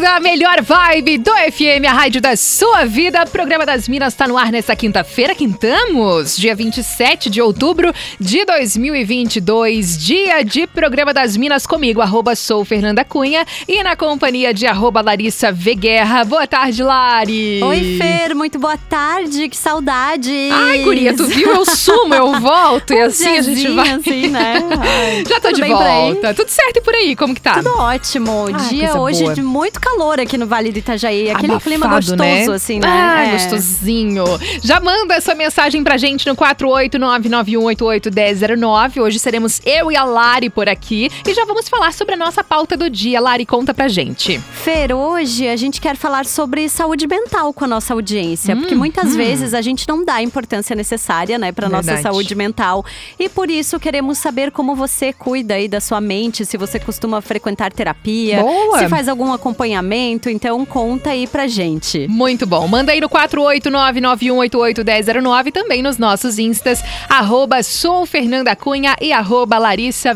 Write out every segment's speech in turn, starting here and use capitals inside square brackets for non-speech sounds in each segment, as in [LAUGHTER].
Atlântida, a melhor vibe do FM, a rádio da sua vida. O programa das Minas está no ar nesta quinta-feira. Quintamos, dia 27 de outubro de 2022. Dia de programa das Minas comigo, arroba sou Fernanda Cunha e na companhia de arroba Larissa Veguerra. Boa tarde, Lari. Oi, Fer, muito boa tarde. Que saudade. Ai, guria, tu viu? Eu sumo, eu volto e [LAUGHS] assim a gente vai. assim, né? [LAUGHS] Ai, Já tô de volta. Tudo certo e por aí? Como que tá? Tudo ótimo. Ai, dia hoje boa. de muito calor aqui no Vale do Itajaí. Aquele Abafado, clima gostoso, né? assim, né? Ah, é. gostosinho. Já manda essa mensagem pra gente no 48991881009. Hoje seremos eu e a Lari por aqui. E já vamos falar sobre a nossa pauta do dia. Lari, conta pra gente. Fer, hoje a gente quer falar sobre saúde mental com a nossa audiência. Hum, porque muitas hum. vezes a gente não dá a importância necessária, né, pra Verdade. nossa saúde mental. E por isso queremos saber como você cuida aí da sua mente, se você costuma frequentar terapia, Boa. se faz algum acompanhamento acompanhamento, então conta aí pra gente. Muito bom. Manda aí no 48991881009 também nos nossos instas, arroba sou Fernanda Cunha e arroba Larissa.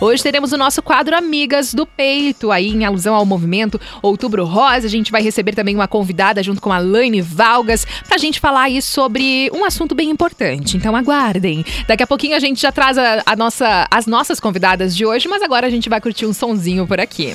Hoje teremos o nosso quadro Amigas do Peito, aí em alusão ao movimento Outubro Rosa. A gente vai receber também uma convidada junto com a Laine Valgas pra gente falar aí sobre um assunto bem importante. Então aguardem. Daqui a pouquinho a gente já traz a, a nossa, as nossas convidadas de hoje, mas agora a gente vai curtir um sonzinho por aqui.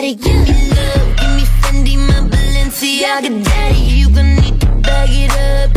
The. Give me love, give me Fendi, my Balenciaga daddy. You gon' need to bag it up,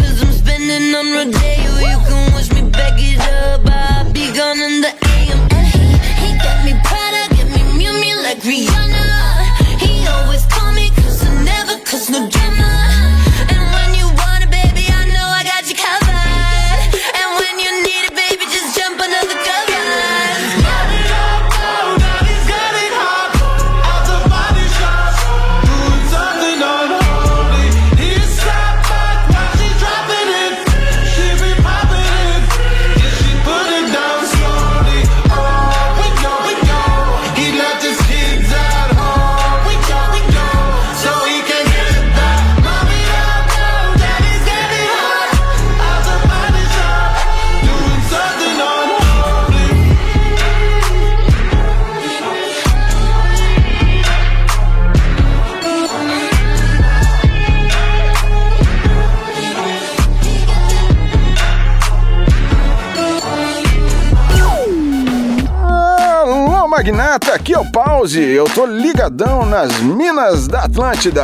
Magnata, aqui é o Pause. Eu tô ligadão nas minas da Atlântida.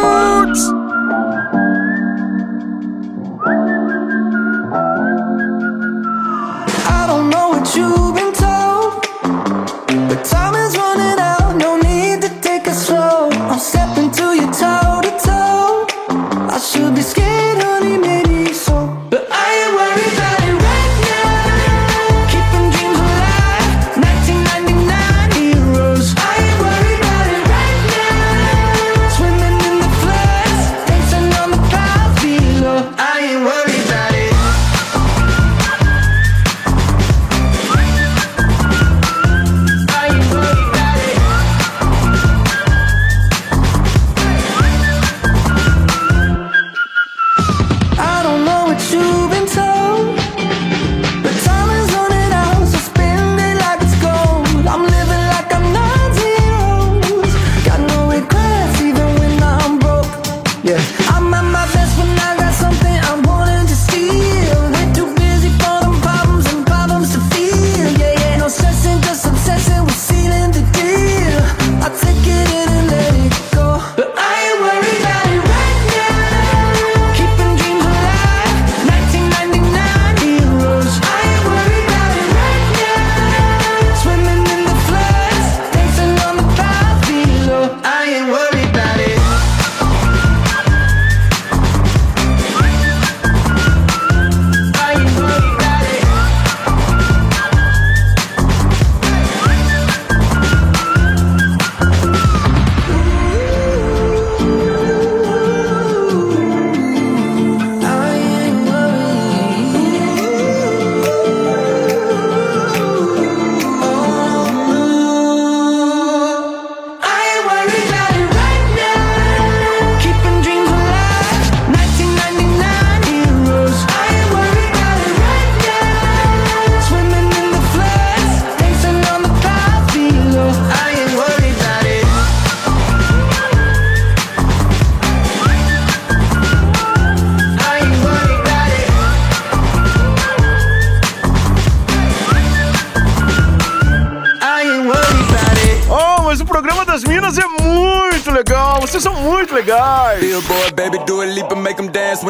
Roots!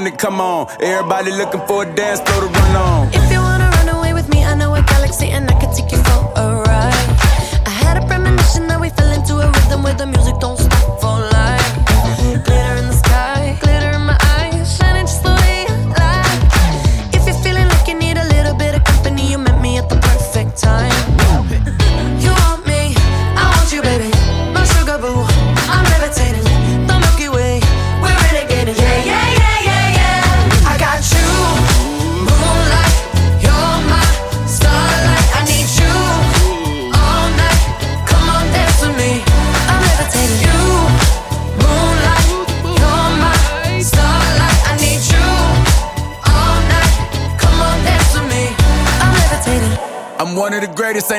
when it come on. Everybody looking for a dance floor to run on.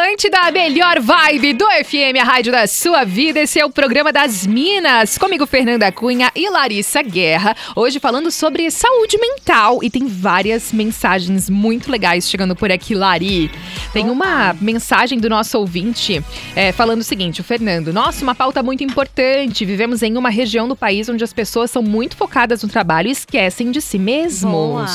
Atlântida, a melhor vibe do FM, a rádio da sua vida. Esse é o programa das Minas. Comigo, Fernanda Cunha e Larissa Guerra. Hoje falando sobre saúde mental. E tem várias mensagens muito legais chegando por aqui, Lari. Tem uma mensagem do nosso ouvinte é, falando o seguinte: o Fernando, nossa, uma pauta muito importante. Vivemos em uma região do país onde as pessoas são muito focadas no trabalho e esquecem de si mesmos. Boa.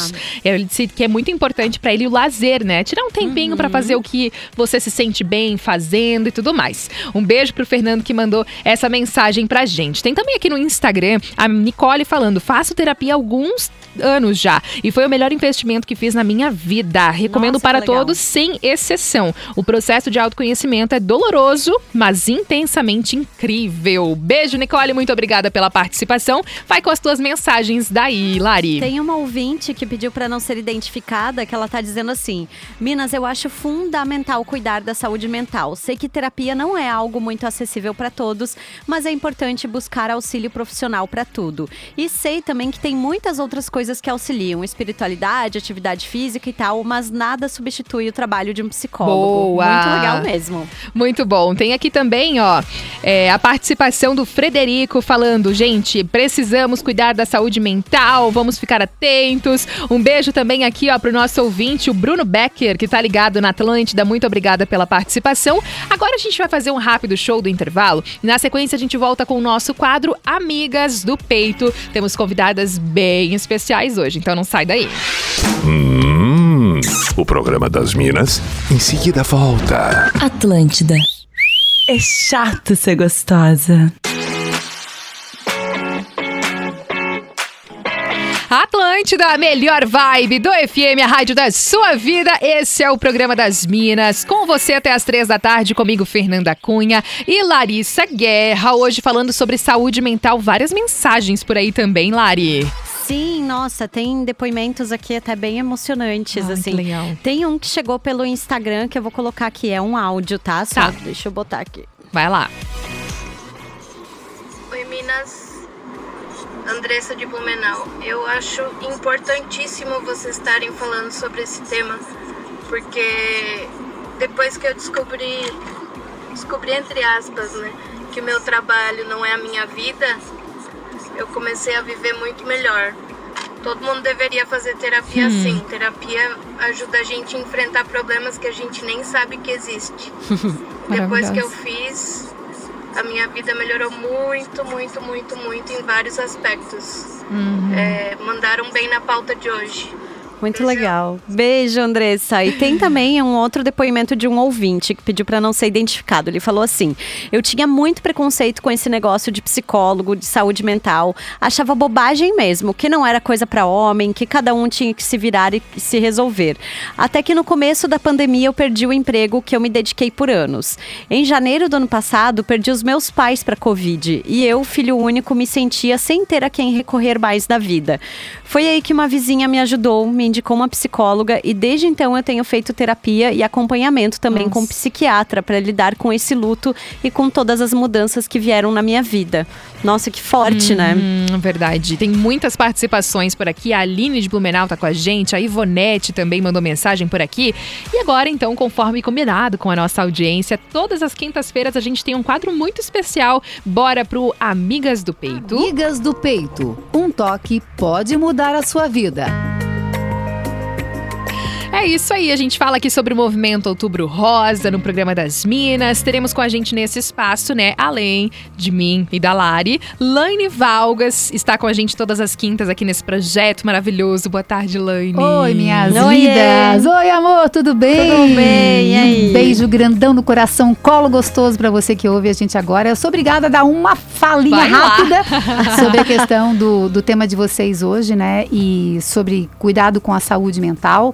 Ele disse que é muito importante pra ele o lazer, né? Tirar um tempinho pra fazer o que você se sente bem fazendo e tudo mais. Um beijo pro Fernando que mandou essa mensagem pra gente. Tem também aqui no Instagram a Nicole falando: faço terapia alguns anos já e foi o melhor investimento que fiz na minha vida. Recomendo Nossa, para todos, sem exceção. O processo de autoconhecimento é doloroso, mas intensamente incrível. Beijo, Nicole, muito obrigada pela participação. Vai com as tuas mensagens daí, Lari. Tem uma ouvinte que pediu para não ser identificada, que ela tá dizendo assim: Minas, eu acho fundamental cuidar da saúde mental. Sei que terapia não é algo muito acessível para todos, mas é importante buscar auxílio profissional para tudo. E sei também que tem muitas outras coisas coisas que auxiliam, espiritualidade, atividade física e tal, mas nada substitui o trabalho de um psicólogo. Boa. Muito legal mesmo. Muito bom. Tem aqui também, ó, é, a participação do Frederico falando, gente, precisamos cuidar da saúde mental, vamos ficar atentos. Um beijo também aqui, ó, pro nosso ouvinte, o Bruno Becker, que tá ligado na Atlântida. Muito obrigada pela participação. Agora a gente vai fazer um rápido show do intervalo. Na sequência, a gente volta com o nosso quadro Amigas do Peito. Temos convidadas bem especiais hoje, então não sai daí. Hum, o programa das Minas em seguida volta. Atlântida. É chato ser gostosa. Atlântida, a melhor vibe do FM, a rádio da sua vida. Esse é o programa das Minas. Com você até as três da tarde, comigo, Fernanda Cunha e Larissa Guerra. Hoje falando sobre saúde mental. Várias mensagens por aí também, Lari. Sim, nossa, tem depoimentos aqui até bem emocionantes, Ai, assim. que legal. Tem um que chegou pelo Instagram que eu vou colocar aqui, é um áudio, tá? Só Tá. deixa eu botar aqui. Vai lá. Oi, Minas. Andressa de Blumenau. Eu acho importantíssimo vocês estarem falando sobre esse tema, porque depois que eu descobri, descobri entre aspas, né, que o meu trabalho não é a minha vida, eu comecei a viver muito melhor. Todo mundo deveria fazer terapia Hum. sim. Terapia ajuda a gente a enfrentar problemas que a gente nem sabe que existe. [LAUGHS] Depois que eu fiz, a minha vida melhorou muito, muito, muito, muito em vários aspectos. Uhum. É, mandaram bem na pauta de hoje. Muito legal. Beijo, Andressa. E tem também um outro depoimento de um ouvinte que pediu para não ser identificado. Ele falou assim: Eu tinha muito preconceito com esse negócio de psicólogo, de saúde mental. Achava bobagem mesmo, que não era coisa para homem, que cada um tinha que se virar e se resolver. Até que no começo da pandemia eu perdi o emprego que eu me dediquei por anos. Em janeiro do ano passado, perdi os meus pais para Covid e eu, filho único, me sentia sem ter a quem recorrer mais da vida. Foi aí que uma vizinha me ajudou, me indicou uma psicóloga e desde então eu tenho feito terapia e acompanhamento também com psiquiatra para lidar com esse luto e com todas as mudanças que vieram na minha vida. Nossa, que forte, né? Hum, verdade. Tem muitas participações por aqui. A Aline de Blumenau tá com a gente. A Ivonete também mandou mensagem por aqui. E agora, então, conforme combinado com a nossa audiência, todas as quintas-feiras a gente tem um quadro muito especial. Bora pro Amigas do Peito. Amigas do Peito. Um toque pode mudar a sua vida. É isso aí, a gente fala aqui sobre o movimento Outubro Rosa no programa das Minas. Teremos com a gente nesse espaço, né, além de mim e da Lari, Laine Valgas está com a gente todas as quintas aqui nesse projeto maravilhoso. Boa tarde, Laine. Oi, minhas Oiê. lindas. Oi, amor, tudo bem? Tudo bem, e aí? Um beijo grandão no coração, um colo gostoso pra você que ouve a gente agora. Eu sou obrigada a dar uma falinha Vai lá. rápida [LAUGHS] sobre a questão do, do tema de vocês hoje, né? E sobre cuidado com a saúde mental.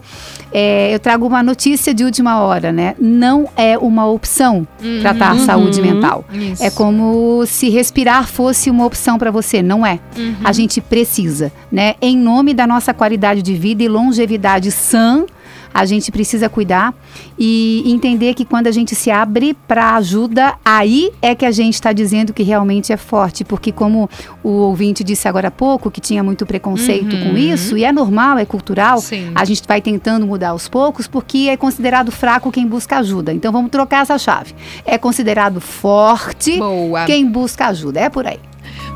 É, eu trago uma notícia de última hora, né? Não é uma opção tratar a Uhum. saúde mental. Isso. É como se respirar fosse uma opção para você, não é. Uhum. A gente precisa, né? Em nome da nossa qualidade de vida e longevidade sã, a gente precisa cuidar e entender que quando a gente se abre para ajuda, aí é que a gente está dizendo que realmente é forte, porque como o ouvinte disse agora há pouco, que tinha muito preconceito Uhum. com isso, e é normal, é cultural, Sim. a gente vai tentando mudar aos poucos, porque é considerado fraco quem busca ajuda. Então vamos trocar essa chave. É considerado forte Boa. quem busca ajuda. É por aí.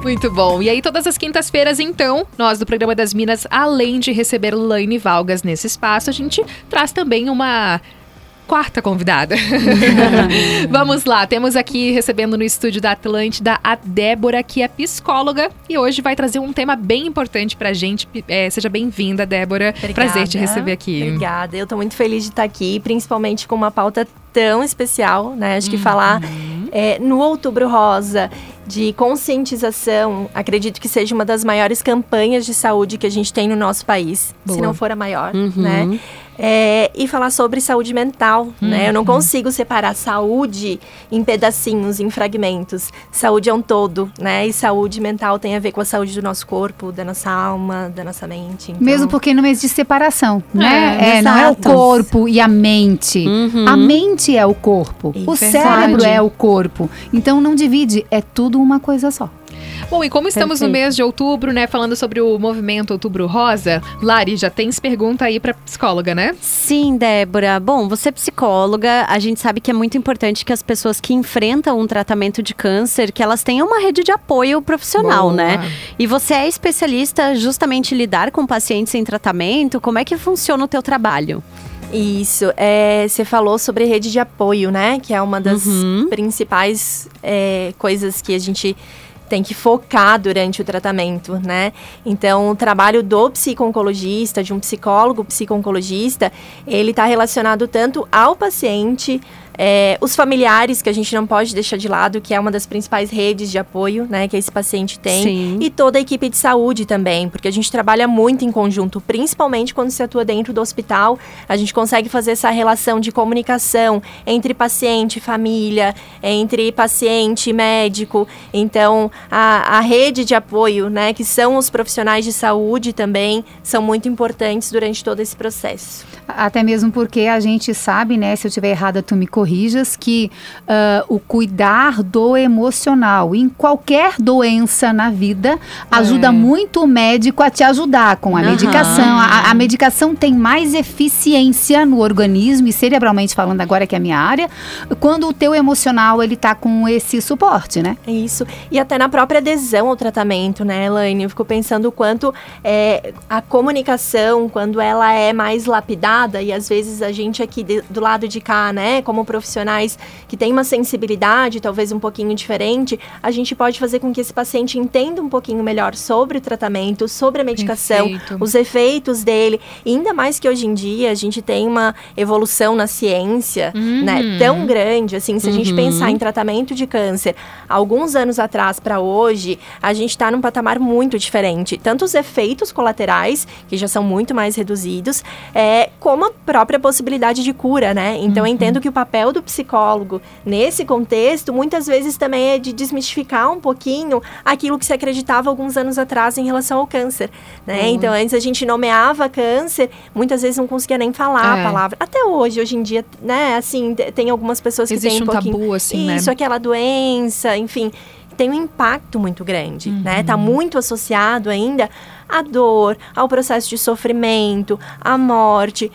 Muito bom. E aí, todas as quintas-feiras, então, nós do Programa das Minas, além de receber Laine Valgas nesse espaço, a gente traz também uma. Quarta convidada. [LAUGHS] [LAUGHS] Vamos lá, temos aqui recebendo no estúdio da Atlântida a Débora, que é psicóloga e hoje vai trazer um tema bem importante pra gente. É, seja bem-vinda, Débora. Prazer te receber aqui. Obrigada, eu tô muito feliz de estar aqui, principalmente com uma pauta tão especial, né? Acho que falar é, no Outubro Rosa de conscientização, acredito que seja uma das maiores campanhas de saúde que a gente tem no nosso país, se Boa. não for a maior, Uhum. né? É, e falar sobre saúde mental, né? Eu não Uhum. consigo separar saúde em pedacinhos, em fragmentos. Saúde é um todo, né? E saúde mental tem a ver com a saúde do nosso corpo, da nossa alma, da nossa mente. Então... Mesmo porque não existe separação, né? É, É, não é o corpo e a mente. A mente é o corpo. o Isso. cérebro Verdade. é o corpo. Então não divide, é tudo uma coisa só. Bom, e como estamos no Perfeito. mês de outubro, né, falando sobre o movimento Outubro Rosa, Lari, já tens pergunta aí pra psicóloga, né? Sim, Débora. Bom, você é psicóloga, a gente sabe que é muito importante que as pessoas que enfrentam um tratamento de câncer, que elas tenham uma rede de apoio profissional, Boa. né? E você é especialista justamente em lidar com pacientes em tratamento. Como é que funciona o teu trabalho? Isso, é, você falou sobre rede de apoio, né? Que é uma das Uhum. principais é, coisas que a gente tem que focar durante o tratamento, né? Então, o trabalho do psico-oncologista, de um psicólogo psico-oncologista, ele está relacionado tanto ao paciente, é, os familiares, que a gente não pode deixar de lado, que é uma das principais redes de apoio, né, que esse paciente tem, Sim. e toda a equipe de saúde também, porque a gente trabalha muito em conjunto, principalmente quando se atua dentro do hospital, a gente consegue fazer essa relação de comunicação entre paciente e família, entre paciente e médico. Então, a, a rede de apoio, né, que são os profissionais de saúde também, são muito importantes durante todo esse processo. Até mesmo porque a gente sabe, né, se eu estiver errada, tu me corrijas, que ah, o cuidar do emocional em qualquer doença na vida ajuda É. muito o médico a te ajudar com a Aham. medicação. A, a medicação tem mais eficiência no organismo, e cerebralmente falando agora que é a minha área, quando o teu emocional ele tá com esse suporte, né? É Isso. E até na própria adesão ao tratamento, né, Elaine? Eu fico pensando o quanto é, a comunicação, quando ela é mais lapidada, e às vezes a gente aqui de- do lado de cá, né, como profissionais que tem uma sensibilidade talvez um pouquinho diferente, a gente pode fazer com que esse paciente entenda um pouquinho melhor sobre o tratamento, sobre a medicação, Perfeito. os efeitos dele. E ainda mais que hoje em dia a gente tem uma evolução na ciência, né, Uhum. tão grande, assim, se a gente Uhum. pensar em tratamento de câncer, alguns anos atrás para hoje, a gente está num patamar muito diferente. Tanto os efeitos colaterais, que já são muito mais reduzidos, é, como a própria possibilidade de cura, né? Então eu entendo que o papel do psicólogo nesse contexto, muitas vezes também é de desmistificar um pouquinho aquilo que se acreditava alguns anos atrás em relação ao câncer, né? Então antes a gente nomeava câncer, muitas vezes não conseguia nem falar É. a palavra. Até hoje, hoje em dia, né, assim, tem algumas pessoas que Existe têm um um pouquinho tabu, assim, né? isso, aquela doença, enfim, tem um impacto muito grande, né? Uhum. Tá muito associado ainda à dor, ao processo de sofrimento, à morte.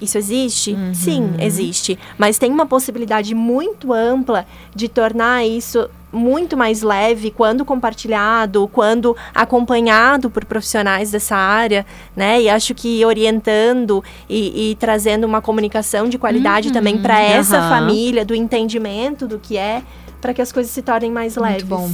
Isso existe? Uhum. Sim, existe. Mas tem uma possibilidade muito ampla de tornar isso muito mais leve quando compartilhado, quando acompanhado por profissionais dessa área, né? E acho que orientando e, e trazendo uma comunicação de qualidade também para essa Aham. família, do entendimento do que é, para que as coisas se tornem mais leves. Muito bom.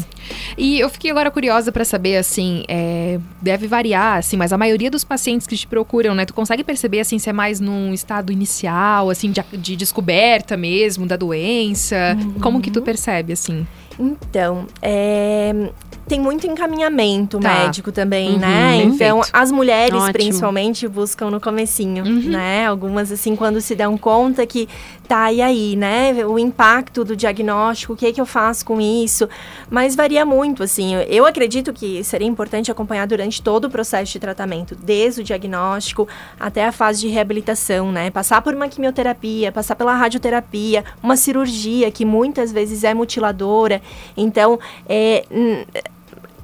E eu fiquei agora curiosa pra saber, assim, é, deve variar, assim, mas a maioria dos pacientes que te procuram, né, tu consegue perceber, assim, se é mais num estado inicial, assim, de, de descoberta mesmo da doença? Como que tu percebe, assim? Então, é, tem muito encaminhamento Tá. médico também, Uhum, né? Então, perfeito. as mulheres Ótimo. principalmente buscam no comecinho, né? Algumas assim quando se dão conta que tá e aí, né? O impacto do diagnóstico, o que é que eu faço com isso? Mas varia muito, assim. Eu acredito que seria importante acompanhar durante todo o processo de tratamento, desde o diagnóstico até a fase de reabilitação, né? Passar por uma quimioterapia, passar pela radioterapia, uma cirurgia que muitas vezes é mutiladora. Então, é,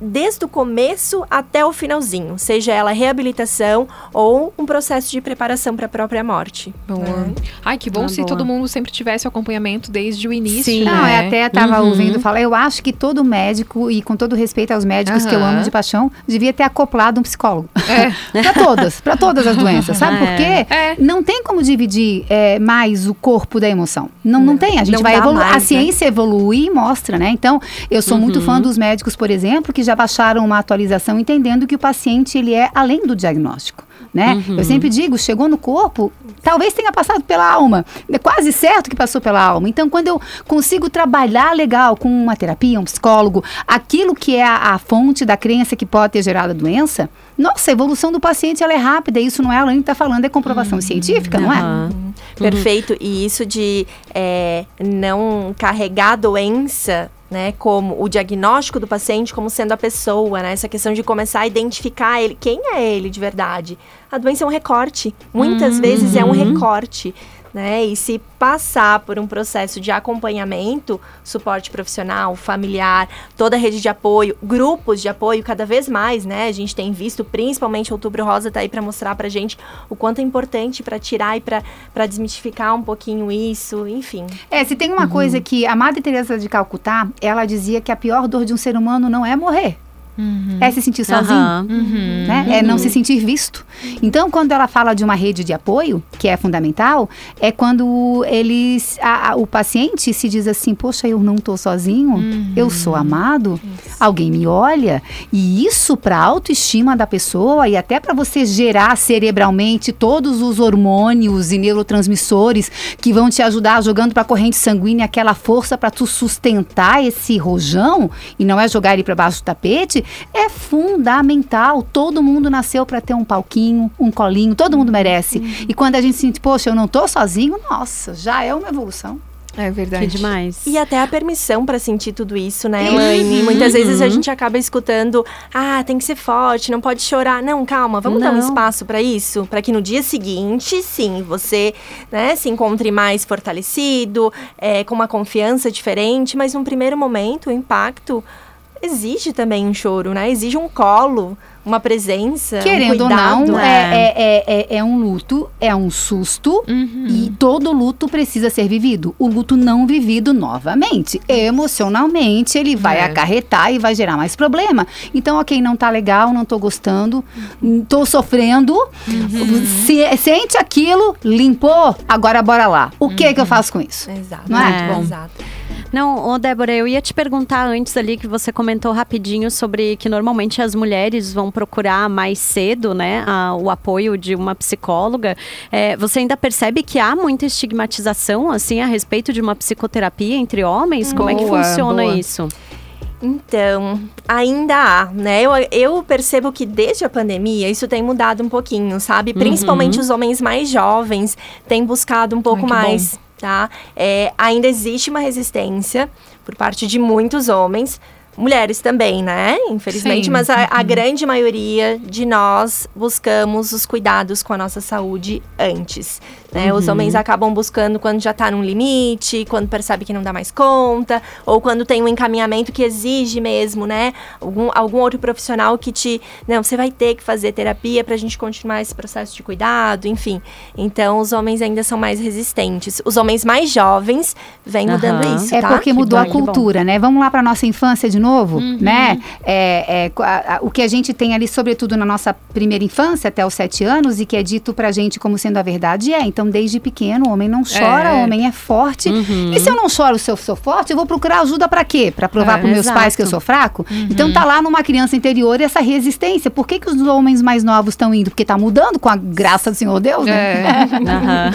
desde o começo até o finalzinho, seja ela reabilitação ou um processo de preparação para a própria morte. Boa. né? Ai, que bom Ah, se boa. todo mundo sempre tivesse o acompanhamento desde o início, Sim. né? Não, eu até tava Uhum. ouvindo falar, eu acho que todo médico, e com todo respeito aos médicos que eu amo de paixão, devia ter acoplado um psicólogo. É. [LAUGHS] Pra todas, pra todas as doenças, sabe [LAUGHS] por quê? É. Não tem como dividir é, mais o corpo da emoção. Não, não, tem, a gente não vai evoluir. a né? ciência evolui e mostra, né? Então, eu sou muito Uhum. fã dos médicos, por exemplo, que já baixaram uma atualização entendendo que o paciente, ele é além do diagnóstico. Né? Uhum. Eu sempre digo, chegou no corpo, talvez tenha passado pela alma. É quase certo que passou pela alma. Então, quando eu consigo trabalhar legal com uma terapia, um psicólogo, aquilo que é a, a fonte da crença que pode ter gerado a doença, nossa, a evolução do paciente ela é rápida. Isso não é a Elaine está falando, é comprovação científica, não é? Aham. Perfeito. E isso de é, não carregar a doença, né, como o diagnóstico do paciente como sendo a pessoa, né? Essa questão de começar a identificar ele, quem é ele de verdade. A doença é um recorte. Muitas vezes é um recorte, né? E se passar por um processo de acompanhamento, suporte profissional, familiar, toda a rede de apoio, grupos de apoio cada vez mais, né? A gente tem visto, principalmente Outubro Rosa tá aí para mostrar pra gente o quanto é importante para tirar e para desmistificar um pouquinho isso, enfim. É, se tem uma coisa que a Madre Teresa de Calcutá, ela dizia que a pior dor de um ser humano não é morrer. É se sentir sozinho, Aham. né? É não se sentir visto. Então, quando ela fala de uma rede de apoio, que é fundamental, é quando eles, a- a- o paciente se diz assim, poxa, eu não estou sozinho, eu sou amado, alguém me olha, e isso para a autoestima da pessoa e até para você gerar cerebralmente todos os hormônios e neurotransmissores que vão te ajudar jogando para a corrente sanguínea aquela força para tu sustentar esse rojão e não é jogar ele para baixo do tapete, é fundamental. Todo mundo nasceu para ter um palquinho, um colinho, todo mundo merece. E quando a gente sente, poxa, eu não tô sozinho, nossa, já é uma evolução. É verdade. Que demais. E até a permissão para sentir tudo isso, né, Uhum. Elaine? Muitas vezes a gente acaba escutando, ah, tem que ser forte, não pode chorar. Não, calma, vamos dar um Não. espaço para isso, para que no dia seguinte, sim, você, né, se encontre mais fortalecido, é, com uma confiança diferente, mas num primeiro momento, o impacto exige também um choro, né? Exige um colo, uma presença, um Querendo ou cuidado. não, é, é, é, é, é um luto, é um susto e todo luto precisa ser vivido. O luto não vivido novamente, emocionalmente, ele vai É. acarretar e vai gerar mais problema. Então, ok, não tá legal, não tô gostando, hum, tô sofrendo, se- sente aquilo, limpou, agora bora lá. O que que eu faço com isso? Exato. Não é? Muito É. Exato. Não, ô Débora, eu ia te perguntar antes ali que você comentou rapidinho sobre que normalmente as mulheres vão procurar mais cedo, né, a- o apoio de uma psicóloga. É, você ainda percebe que há muita estigmatização, assim, a respeito de uma psicoterapia entre homens? Como é que funciona boa. isso? Então, ainda há, né? Eu, eu percebo que desde a pandemia isso tem mudado um pouquinho, sabe? Principalmente os homens mais jovens têm buscado um pouco Ai, mais, tá? É, ainda existe uma resistência por parte de muitos homens. Mulheres também, né? Infelizmente, Sim. mas a, a grande maioria de nós buscamos os cuidados com a nossa saúde antes. Né? Os homens acabam buscando quando já tá num limite, quando percebe que não dá mais conta, ou quando tem um encaminhamento que exige mesmo, né? Algum, algum outro profissional que te. Não, você vai ter que fazer terapia pra gente continuar esse processo de cuidado, enfim. Então, os homens ainda são mais resistentes. Os homens mais jovens vêm mudando Aham. isso. É tá? porque mudou bom, a cultura, né? Vamos lá para nossa infância de novo, né? É, é, a- a- o que a gente tem ali, sobretudo na nossa primeira infância, até os sete anos, e que é dito pra gente como sendo a verdade, é. Então, desde pequeno, o homem não chora, É. o homem é forte. E se eu não choro, se eu sou forte, eu vou procurar ajuda pra quê? Pra provar É, pros meus exato. pais que eu sou fraco? Então, tá lá numa criança interior essa resistência. Por que, que os homens mais novos estão indo? Porque tá mudando com a graça do Senhor Deus, né?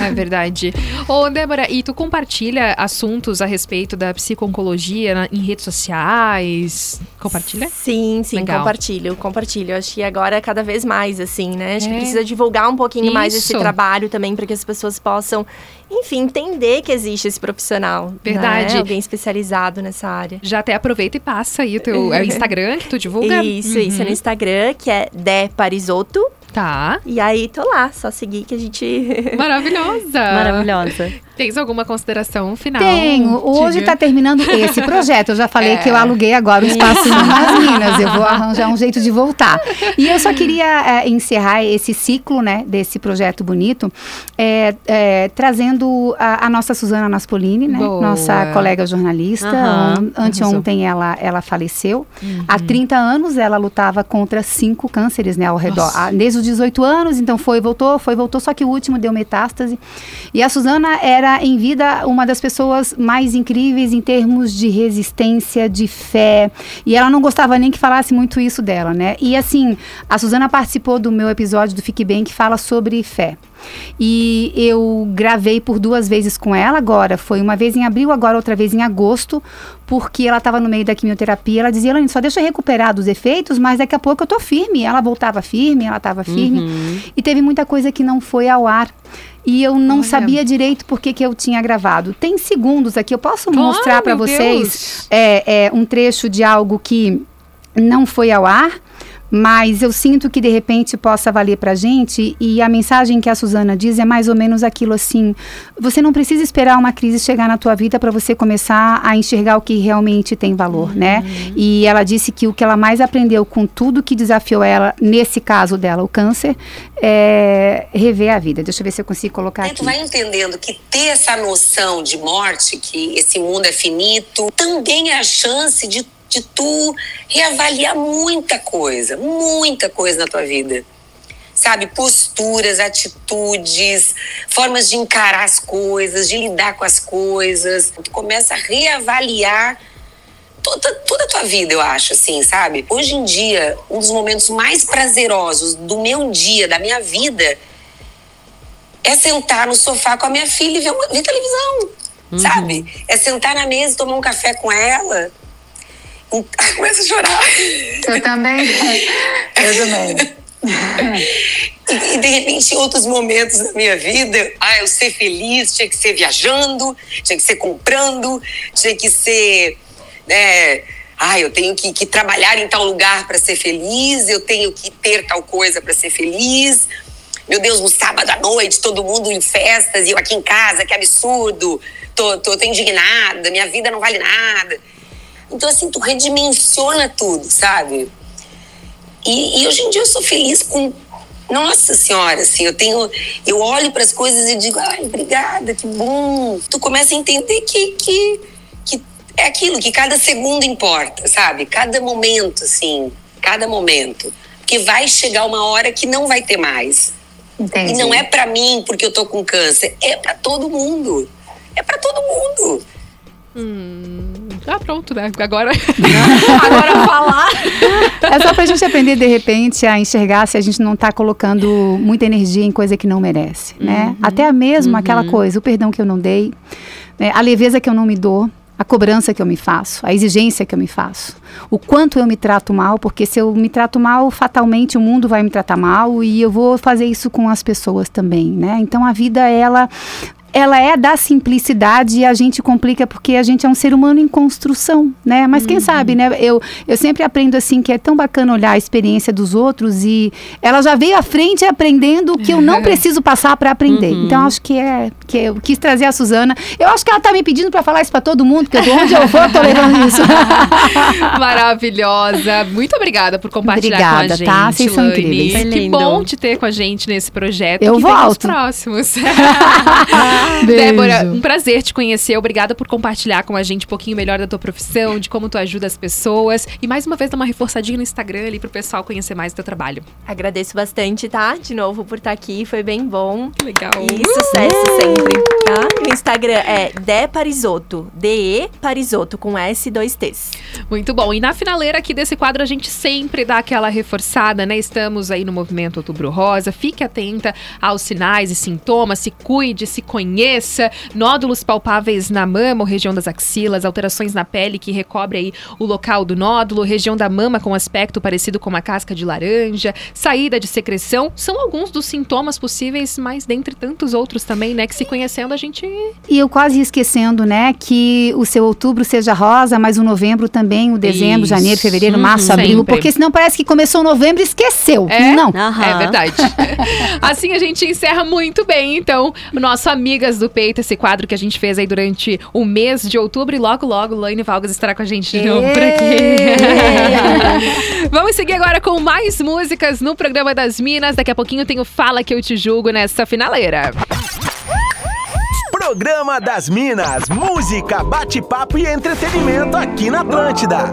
É. [LAUGHS] é verdade. Ô, Débora, e tu compartilha assuntos a respeito da psico-oncologia na- em redes sociais? Compartilha? Sim, sim, Legal. compartilho, compartilho. Acho que agora cada vez mais, assim, né? Acho que É. precisa divulgar um pouquinho mais esse Isso. trabalho também, para que as pessoas possam, enfim, entender que existe esse profissional. Verdade. né? Alguém especializado nessa área. Já até aproveita e passa aí o teu é o [LAUGHS] Instagram que tu divulga. Isso, isso, no Instagram, que é De Parisotto. Tá. E aí, tô lá, só seguir que a gente... [LAUGHS] Maravilhosa. Maravilhosa. Tens alguma consideração final? Tenho. Hoje está terminando esse projeto. Eu já falei É. que eu aluguei agora o espaço [LAUGHS] nas Minas. Eu vou arranjar um jeito de voltar. E eu só queria é, encerrar esse ciclo, né, desse projeto bonito, é, é, trazendo a, a nossa Suzana Naspolini, né, Boa. nossa colega jornalista. On- Anteontem ela, ela faleceu. Há 30 anos ela lutava contra cinco cânceres, né, ao redor. Nossa. Desde os 18 anos, então foi, voltou, foi, voltou, só que o último deu metástase. E a Suzana era em vida uma das pessoas mais incríveis em termos de resistência, de fé. E ela não gostava nem que falasse muito isso dela, né? E assim, a Suzana participou do meu episódio do Fique Bem que fala sobre fé. E eu gravei por duas vezes com ela agora. Foi uma vez em abril, agora outra vez em agosto, porque ela estava no meio da quimioterapia. Ela dizia, Elaine, só deixa eu recuperar dos efeitos, mas daqui a pouco eu tô firme. Ela voltava firme, ela estava firme. E teve muita coisa que não foi ao ar. E eu não Olha. sabia direito por que, eu tinha gravado. Tem segundos aqui, eu posso Claro, mostrar para vocês é, é, um trecho de algo que não foi ao ar, mas eu sinto que de repente possa valer pra gente e a mensagem que a Suzana diz é mais ou menos aquilo assim, você não precisa esperar uma crise chegar na tua vida para você começar a enxergar o que realmente tem valor, né? E ela disse que o que ela mais aprendeu com tudo que desafiou ela, nesse caso dela, o câncer, é rever a vida. Deixa eu ver se eu consigo colocar aqui. tu vai entendendo que ter essa noção de morte, que esse mundo é finito, também é a chance de, de tu reavaliar muita coisa, muita coisa na tua vida. Sabe, posturas, atitudes, formas de encarar as coisas, de lidar com as coisas. Tu começa a reavaliar toda, toda a tua vida, eu acho, assim, sabe? Hoje em dia, um dos momentos mais prazerosos do meu dia, da minha vida, é sentar no sofá com a minha filha e ver, uma, ver televisão, sabe? É sentar na mesa e tomar um café com ela. Começa a chorar. Eu também. Eu também. E, e, de repente, em outros momentos da minha vida, ah, eu ser feliz tinha que ser viajando, tinha que ser comprando, tinha que ser. Né, ah, eu tenho que, que trabalhar em tal lugar para ser feliz, eu tenho que ter tal coisa para ser feliz. Meu Deus, no sábado à noite, todo mundo em festas e eu aqui em casa, que absurdo. Tô, tô, tô indignada, minha vida não vale nada. Então, assim, tu redimensiona tudo, sabe? E, e hoje em dia eu sou feliz com. Nossa Senhora, assim, eu tenho. Eu olho para as coisas e digo, ai, obrigada, que bom. Tu começa a entender que, que, que é aquilo, que cada segundo importa, sabe? Cada momento, assim, cada momento. Porque vai chegar uma hora que não vai ter mais. Entendi. E não é para mim porque eu tô com câncer, é para todo mundo. É para todo mundo. Hum, ah, pronto, né? Agora, [LAUGHS] agora falar. É só pra gente aprender, de repente, a enxergar se a gente não tá colocando muita energia em coisa que não merece, né? Até mesmo aquela coisa, o perdão que eu não dei, né? a leveza que eu não me dou, a cobrança que eu me faço, a exigência que eu me faço, o quanto eu me trato mal, porque se eu me trato mal, fatalmente o mundo vai me tratar mal e eu vou fazer isso com as pessoas também, né? Então a vida, ela ela é da simplicidade e a gente complica porque a gente é um ser humano em construção, né? Mas quem sabe, né? Eu, eu sempre aprendo assim que é tão bacana olhar a experiência dos outros e ela já veio à frente aprendendo o que eu não [LAUGHS] preciso passar para aprender. Então acho que é que eu quis trazer a Suzana. Eu acho que ela tá me pedindo para falar isso para todo mundo, porque de onde eu for eu tô levando isso. [LAUGHS] Maravilhosa. Muito obrigada por compartilhar com a Obrigada, gente. tá? Vocês são incríveis. Que bom te ter com a gente nesse projeto. Eu que vem os volto. próximos. [LAUGHS] Beijo. Débora, um prazer te conhecer. Obrigada por compartilhar com a gente um pouquinho melhor da tua profissão, de como tu ajuda as pessoas. E mais uma vez, dar uma reforçadinha no Instagram ali pro pessoal conhecer mais do teu trabalho. Agradeço bastante, tá? De novo por estar aqui, foi bem bom. Legal. E sucesso sempre, tá? O Instagram é De Parisotto, D-E Parisotto, com S e dois T's. Muito bom. E na finaleira aqui desse quadro, a gente sempre dá aquela reforçada, né? Estamos aí no movimento Outubro Rosa. Fique atenta aos sinais e sintomas, se cuide, se conheça. Nódulos palpáveis na mama ou região das axilas, alterações na pele que recobre aí o local do nódulo, região da mama com aspecto parecido com uma casca de laranja, saída de secreção, são alguns dos sintomas possíveis, mas dentre tantos outros também, né? Que se conhecendo a gente E eu quase esquecendo, né, que o seu outubro seja rosa, mas o novembro também, o dezembro, Isso. janeiro, fevereiro, Uhum, março, abril, sempre. porque senão parece que começou novembro e esqueceu. É? Não. É verdade. [LAUGHS] assim a gente encerra muito bem, então, o nosso Amigas do Peito, esse quadro que a gente fez aí durante o mês de outubro. E logo, logo, Laine Valgas estará com a gente de novo por aqui. [LAUGHS] Vamos seguir agora com mais músicas no programa das Minas. Daqui a pouquinho tem o Fala Que Eu Te Julgo nessa finaleira. Programa das Minas, música, bate-papo e entretenimento aqui na Atlântida.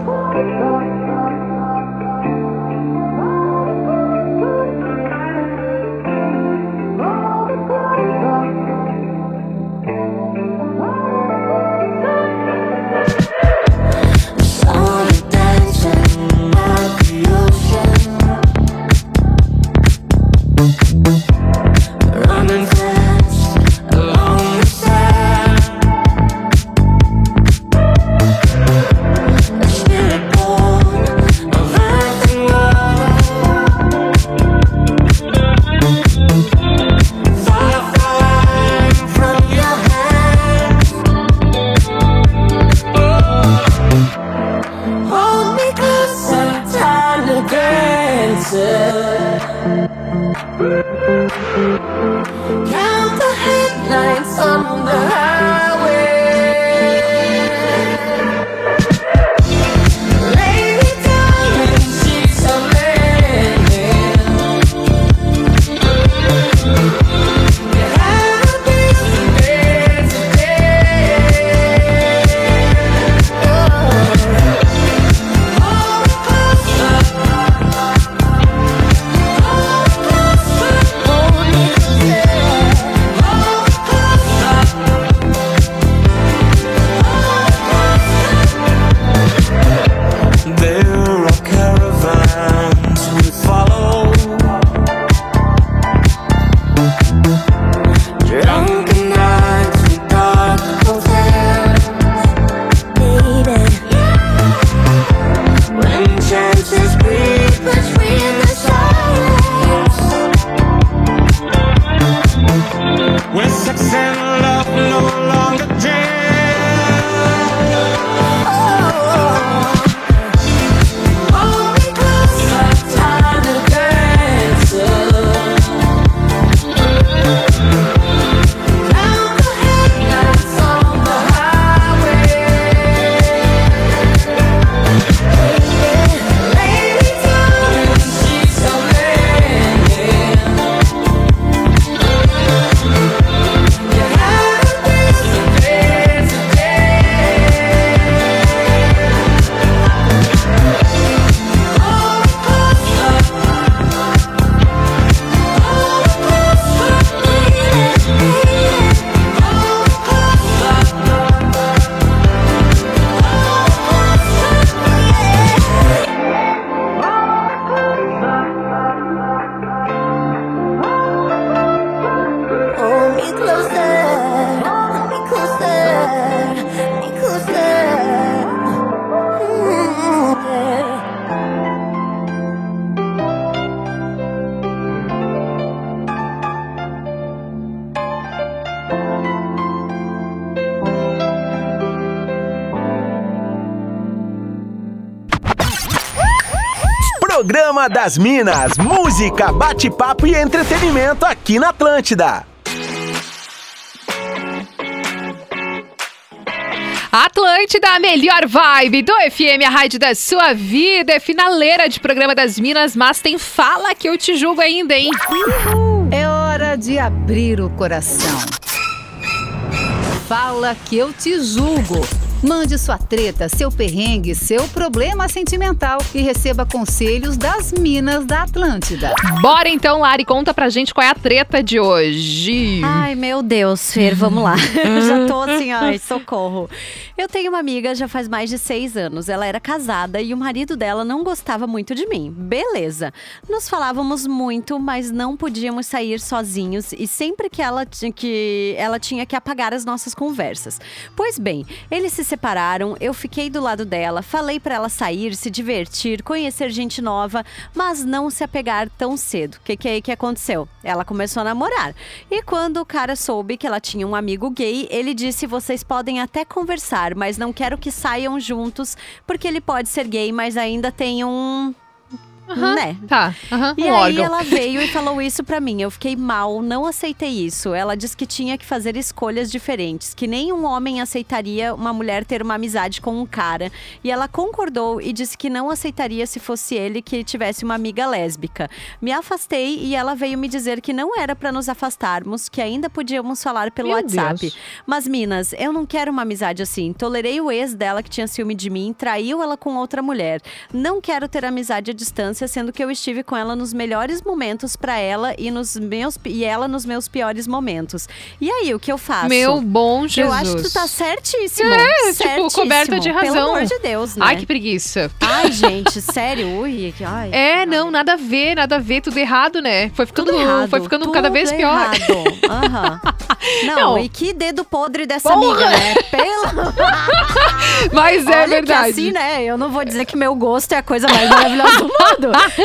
Yeah. Programa das Minas, música, bate-papo e entretenimento aqui na Atlântida. Atlântida, a melhor vibe do FM, a rádio da sua vida. É finaleira de programa das Minas, mas tem fala que eu te julgo ainda, hein? É hora de abrir o coração. Fala que eu te julgo. Mande sua treta, seu perrengue, seu problema sentimental e receba conselhos das Minas da Atlântida. Bora então, Lari, conta pra gente qual é a treta de hoje. Ai, meu Deus, Fer, vamos lá. [LAUGHS] Eu já tô assim, [LAUGHS] ai, socorro. Eu tenho uma amiga já faz mais de seis anos. Ela era casada e o marido dela não gostava muito de mim. Beleza. Nos falávamos muito, mas não podíamos sair sozinhos e sempre que ela, tinha que ela tinha que apagar as nossas conversas. Pois bem, eles se separaram, eu fiquei do lado dela, falei pra ela sair, se divertir, conhecer gente nova, mas não se apegar tão cedo. O que, que é aí que aconteceu? Ela começou a namorar. E quando o cara soube que ela tinha um amigo gay, ele disse: vocês podem até conversar, mas não quero que saiam juntos, porque ele pode ser gay, mas ainda tem um. Aham, Né? Tá, aham, E um aí órgão. ela veio e falou isso pra mim. Eu fiquei mal, não aceitei isso. Ela disse que tinha que fazer escolhas diferentes, que nenhum homem aceitaria uma mulher ter uma amizade com um cara. E ela concordou e disse que não aceitaria se fosse ele que tivesse uma amiga lésbica. Me afastei e ela veio me dizer que não era pra nos afastarmos, que ainda podíamos falar pelo Meu WhatsApp. Deus. Mas, Minas, eu não quero uma amizade assim. Tolerei o ex dela que tinha ciúme de mim, traiu ela com outra mulher. Não quero ter amizade à distância, sendo que eu estive com ela nos melhores momentos pra ela e, nos meus, e ela nos meus piores momentos. E aí, o que eu faço? Meu bom Eu acho que Jesus. tu tá certíssimo. É, tipo, certíssimo. coberta de razão. Pelo amor de Deus, né? Ai, que preguiça. Ai, gente, sério? Ui, que- ai. É, não, nada a ver, nada a ver, tudo errado, né? Foi ficando, errado, foi ficando cada vez pior. errado. Aham. [LAUGHS] Não, Não. e que dedo podre dessa Porra! amiga, né? Pelo... [LAUGHS] Mas é Olha verdade. Assim, né? Eu não vou dizer que meu gosto é a coisa mais maravilhosa do mundo. [LAUGHS]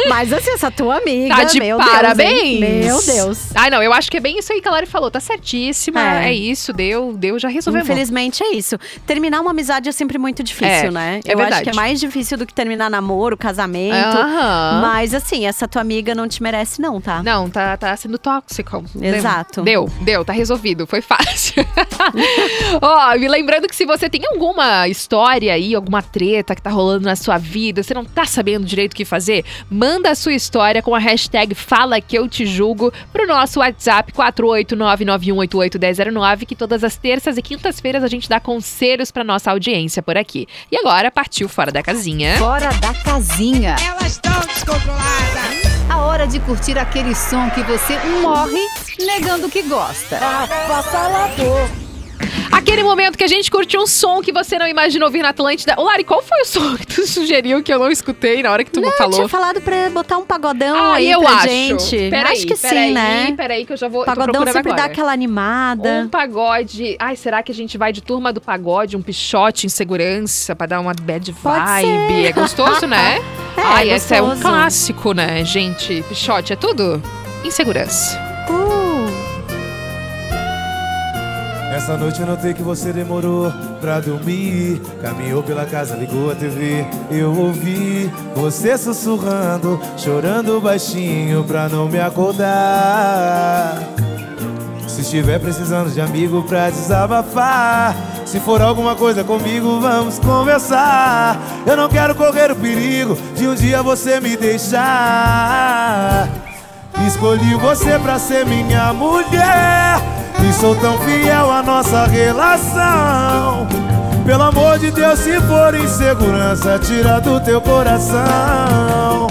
Mas assim, essa tua amiga, Tá de meu parabéns. Deus? Meu Deus. Ai, não, eu acho que é bem isso aí que a Lari falou. Tá certíssima. É, É. isso, deu, deu, já resolveu. Infelizmente é isso. Terminar uma amizade é sempre muito difícil, É, né? é eu verdade. acho que é mais difícil do que terminar namoro, casamento. Aham. Mas assim, essa tua amiga não te merece, não, tá? Não, tá, tá sendo tóxico. Exato. Deu, deu, tá resolvido, foi fácil. [LAUGHS] Ó, me lembrando que se você tem alguma história aí, alguma treta que tá rolando na sua vida, você não tá sabendo direito o que fazer, manda a sua história com a hashtag Fala Que Eu Te Julgo pro nosso WhatsApp 48991881009, que todas as terças e quintas-feiras a gente dá conselhos pra nossa audiência por aqui. E agora partiu Fora da Casinha. Fora da casinha. Elas estão descontroladas. A hora de curtir aquele som que você morre negando que gosta. Aquele momento que a gente curte um som que você não imagina ouvir na Atlântida. Ô, Lari, qual foi o som que tu [LAUGHS] sugeriu que eu não escutei na hora que tu Não, eu falou? tinha falado pra botar um pagodão Ah, aí eu pra acho. gente. Peraí, acho que peraí, sim, né? Peraí, que eu já vou. Pagodão sempre agora. dá aquela animada. Um pagode. Ai, será que a gente vai de turma do pagode, um pichote em segurança pra dar uma bad vibe? É gostoso, né? [LAUGHS] É, Ai, esse é um gostoso. clássico, né, gente? Pichote é tudo? Insegurança. Essa noite eu notei que você demorou pra dormir. Caminhou pela casa, ligou a TV. Eu ouvi você sussurrando, chorando baixinho pra não me acordar. Se estiver precisando de amigo pra desabafar, se for alguma coisa comigo, vamos conversar. Eu não quero correr o perigo de um dia você me deixar. Escolhi você pra ser minha mulher. E sou tão fiel à nossa relação. Pelo amor de Deus, se for insegurança, tira do teu coração.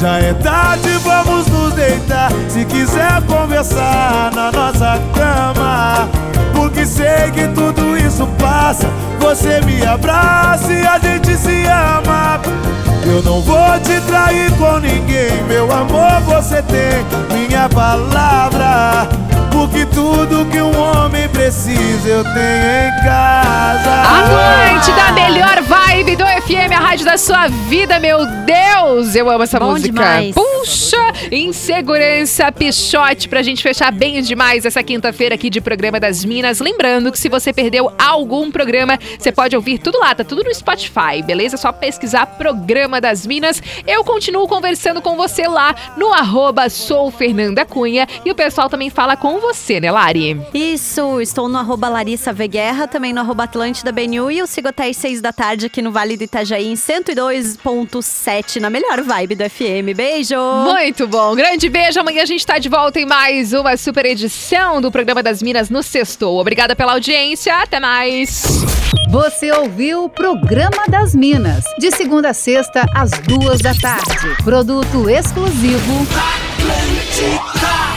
Já é tarde, vamos nos deitar. Se quiser conversar na nossa cama. Porque sei que tudo isso passa. Você me abraça e a gente se ama. Eu não vou te trair com ninguém, meu amor, você tem minha palavra. Porque tudo que um homem precisa eu tenho em casa. A noite da melhor vibe do FM, a rádio da sua vida, meu Deus! Eu amo essa Bom música. demais. Puxa, insegurança, pichote pra gente fechar bem demais essa quinta-feira aqui de programa das Minas. Lembrando que se você perdeu algum programa, você pode ouvir tudo lá, tá tudo no Spotify, beleza? Só pesquisar Programa das Minas. Eu continuo conversando com você lá no arroba sou Fernanda Cunha e o pessoal também fala com você, né, Lari? Isso, estou no arroba Larissa V Guerra, também no arroba Atlântida BNU e eu sigo até às 6 da tarde aqui no Vale do Itajaí em 102.7 na melhor vibe do FM. Beijo! Muito bom. Grande beijo. Amanhã a gente tá de volta em mais uma super edição do programa das Minas no Sextou. Obrigada pela audiência. Até mais. Você ouviu o Programa das Minas, de segunda a sexta, às duas da tarde. Produto exclusivo Atlântica.